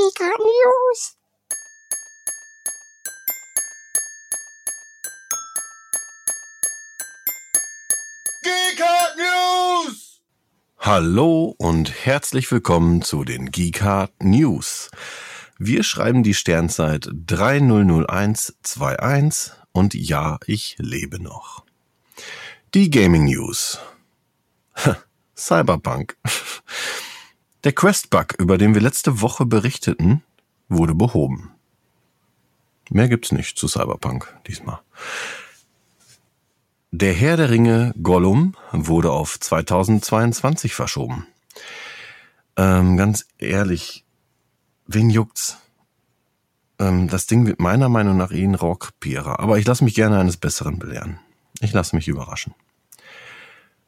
GK News. Geekart News! Hallo und herzlich willkommen zu den Geekart News. Wir schreiben die Sternzeit 300121 und ja, ich lebe noch. Die Gaming News. Cyberpunk. Der Quest-Bug, über den wir letzte Woche berichteten, wurde behoben. Mehr gibt's nicht zu Cyberpunk diesmal. Der Herr der Ringe Gollum wurde auf 2022 verschoben. Ähm, ganz ehrlich, wen juckt's? Ähm, das Ding wird meiner Meinung nach eh ein Rockpierer, aber ich lasse mich gerne eines Besseren belehren. Ich lasse mich überraschen.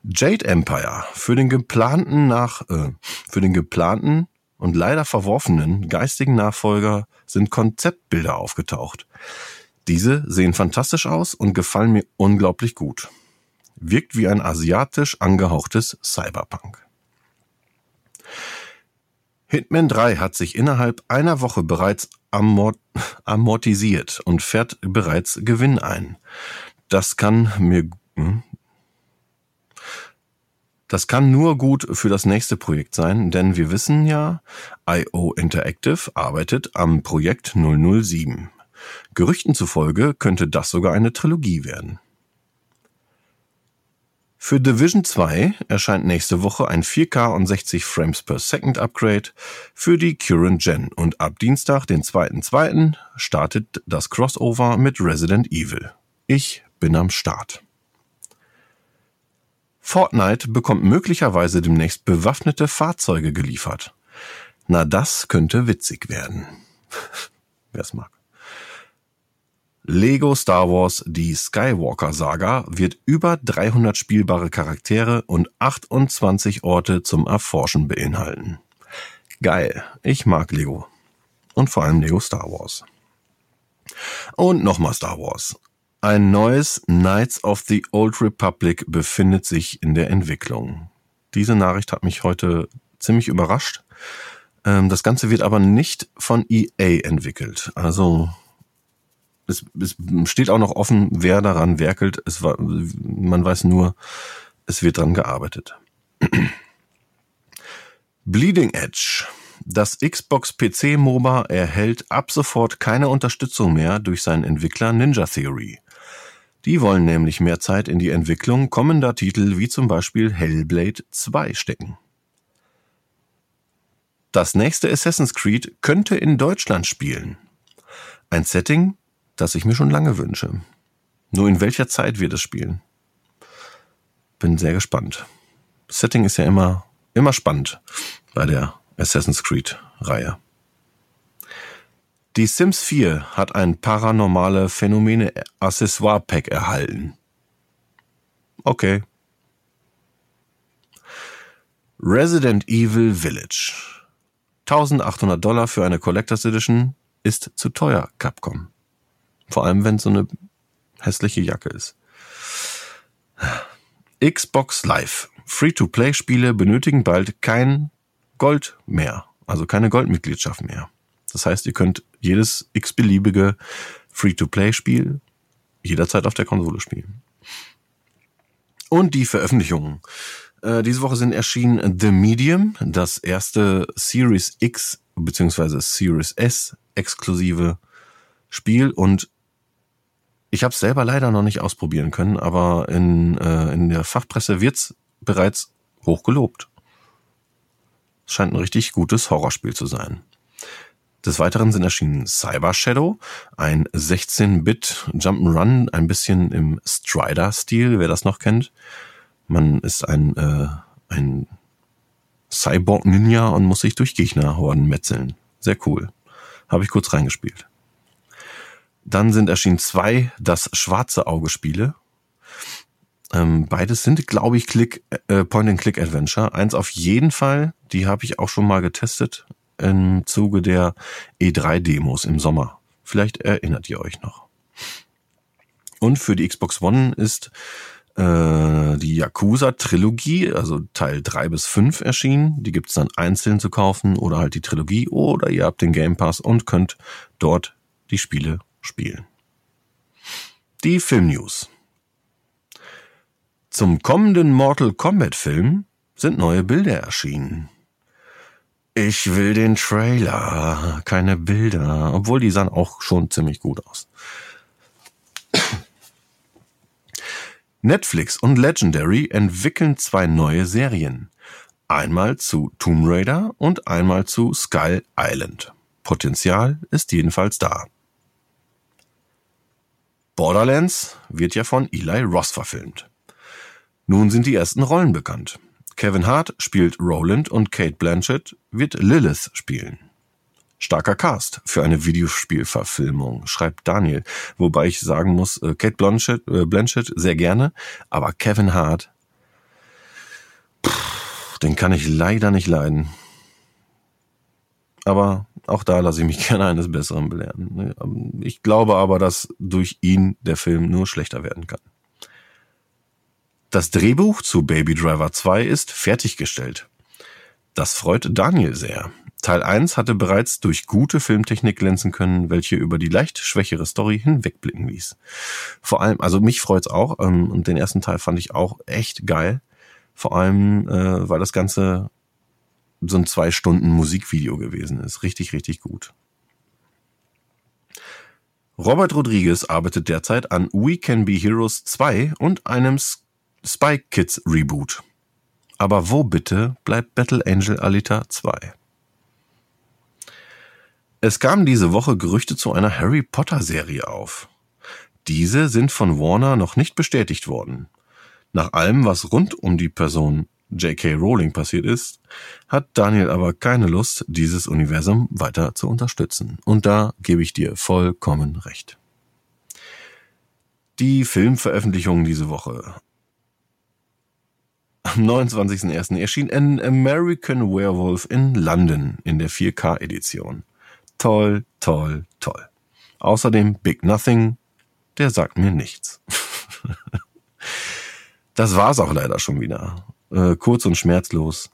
Jade Empire für den geplanten nach äh, für den geplanten und leider verworfenen geistigen Nachfolger sind Konzeptbilder aufgetaucht. Diese sehen fantastisch aus und gefallen mir unglaublich gut. Wirkt wie ein asiatisch angehauchtes Cyberpunk. Hitman 3 hat sich innerhalb einer Woche bereits amort amortisiert und fährt bereits Gewinn ein. Das kann mir hm? Das kann nur gut für das nächste Projekt sein, denn wir wissen ja, IO Interactive arbeitet am Projekt 007. Gerüchten zufolge könnte das sogar eine Trilogie werden. Für Division 2 erscheint nächste Woche ein 4K und 60 Frames per Second Upgrade für die Current Gen und ab Dienstag, den 2.2., startet das Crossover mit Resident Evil. Ich bin am Start. Fortnite bekommt möglicherweise demnächst bewaffnete Fahrzeuge geliefert. Na, das könnte witzig werden. Wer's mag. Lego Star Wars Die Skywalker Saga wird über 300 spielbare Charaktere und 28 Orte zum Erforschen beinhalten. Geil, ich mag Lego. Und vor allem Lego Star Wars. Und nochmal Star Wars. Ein neues Knights of the Old Republic befindet sich in der Entwicklung. Diese Nachricht hat mich heute ziemlich überrascht. Ähm, das Ganze wird aber nicht von EA entwickelt. Also es, es steht auch noch offen, wer daran werkelt. Es war, man weiß nur, es wird dran gearbeitet. Bleeding Edge. Das Xbox PC MOBA erhält ab sofort keine Unterstützung mehr durch seinen Entwickler Ninja Theory. Die wollen nämlich mehr Zeit in die Entwicklung kommender Titel wie zum Beispiel Hellblade 2 stecken. Das nächste Assassin's Creed könnte in Deutschland spielen. Ein Setting, das ich mir schon lange wünsche. Nur in welcher Zeit wir das spielen? Bin sehr gespannt. Setting ist ja immer, immer spannend bei der Assassin's Creed Reihe. Die Sims 4 hat ein paranormale Phänomene Accessoire Pack erhalten. Okay. Resident Evil Village. 1800 Dollar für eine Collectors Edition ist zu teuer, Capcom. Vor allem, wenn es so eine hässliche Jacke ist. Xbox Live. Free-to-Play-Spiele benötigen bald kein Gold mehr. Also keine Goldmitgliedschaft mehr. Das heißt, ihr könnt jedes x-beliebige Free-to-Play-Spiel jederzeit auf der Konsole spielen. Und die Veröffentlichungen. Äh, diese Woche sind erschienen The Medium, das erste Series X bzw. Series S exklusive Spiel und ich habe es selber leider noch nicht ausprobieren können, aber in, äh, in der Fachpresse wird's bereits hoch gelobt. Es scheint ein richtig gutes Horrorspiel zu sein. Des Weiteren sind erschienen Cyber Shadow, ein 16-Bit Jump'n'Run, ein bisschen im Strider-Stil, wer das noch kennt. Man ist ein, äh, ein Cyborg-Ninja und muss sich durch Gegnerhorden metzeln. Sehr cool. Habe ich kurz reingespielt. Dann sind erschienen zwei Das schwarze Auge Spiele. Ähm, beides sind, glaube ich, Click, äh, Point-and-Click-Adventure. Eins auf jeden Fall, die habe ich auch schon mal getestet im Zuge der E3-Demos im Sommer. Vielleicht erinnert ihr euch noch. Und für die Xbox One ist Äh, die Yakuza-Trilogie, also Teil 3 bis 5 erschienen. Die gibt's dann einzeln zu kaufen oder halt die Trilogie oder ihr habt den Game Pass und könnt dort die Spiele spielen. Die Filmnews. Zum kommenden Mortal Kombat Film sind neue Bilder erschienen. Ich will den Trailer, keine Bilder, obwohl die sahen auch schon ziemlich gut aus. Netflix und Legendary entwickeln zwei neue Serien. Einmal zu Tomb Raider und einmal zu Skull Island. Potenzial ist jedenfalls da. Borderlands wird ja von Eli Ross verfilmt. Nun sind die ersten Rollen bekannt. Kevin Hart spielt Roland und Kate Blanchett wird Lilith spielen. Starker Cast für eine Videospielverfilmung, schreibt Daniel. Wobei ich sagen muss, äh, Kate Blanchett, äh, Blanchett sehr gerne, aber Kevin Hart, pff, den kann ich leider nicht leiden. Aber auch da lasse ich mich gerne eines Besseren belehren. Ähm, ich glaube aber, dass durch ihn der Film nur schlechter werden kann. Das Drehbuch zu Baby Driver 2 ist fertiggestellt. Das freut Daniel sehr. Teil 1 hatte bereits durch gute Filmtechnik glänzen können, welche über die leicht schwächere Story hinwegblicken ließ. Vor allem, also mich freut's auch, ähm, und den ersten Teil fand ich auch echt geil. Vor allem, äh, weil das Ganze so ein zwei Stunden Musikvideo gewesen ist. Richtig, richtig gut. Robert Rodriguez arbeitet derzeit an We Can Be Heroes 2 und einem Spy Kids Reboot. Aber wo bitte bleibt Battle Angel Alita 2? Es kamen diese Woche Gerüchte zu einer Harry Potter Serie auf. Diese sind von Warner noch nicht bestätigt worden. Nach allem, was rund um die Person J.K. Rowling passiert ist, hat Daniel aber keine Lust, dieses Universum weiter zu unterstützen. Und da gebe ich dir vollkommen recht. Die Filmveröffentlichungen diese Woche. Am 29.01. erschien An American Werewolf in London in der 4K-Edition. Toll, toll, toll. Außerdem Big Nothing, der sagt mir nichts. das war's auch leider schon wieder. Äh, kurz und schmerzlos.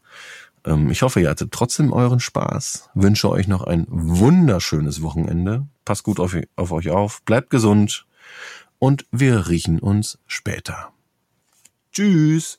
Ähm, ich hoffe, ihr hattet trotzdem euren Spaß. Wünsche euch noch ein wunderschönes Wochenende. Passt gut auf, auf euch auf, bleibt gesund und wir riechen uns später. Tschüss.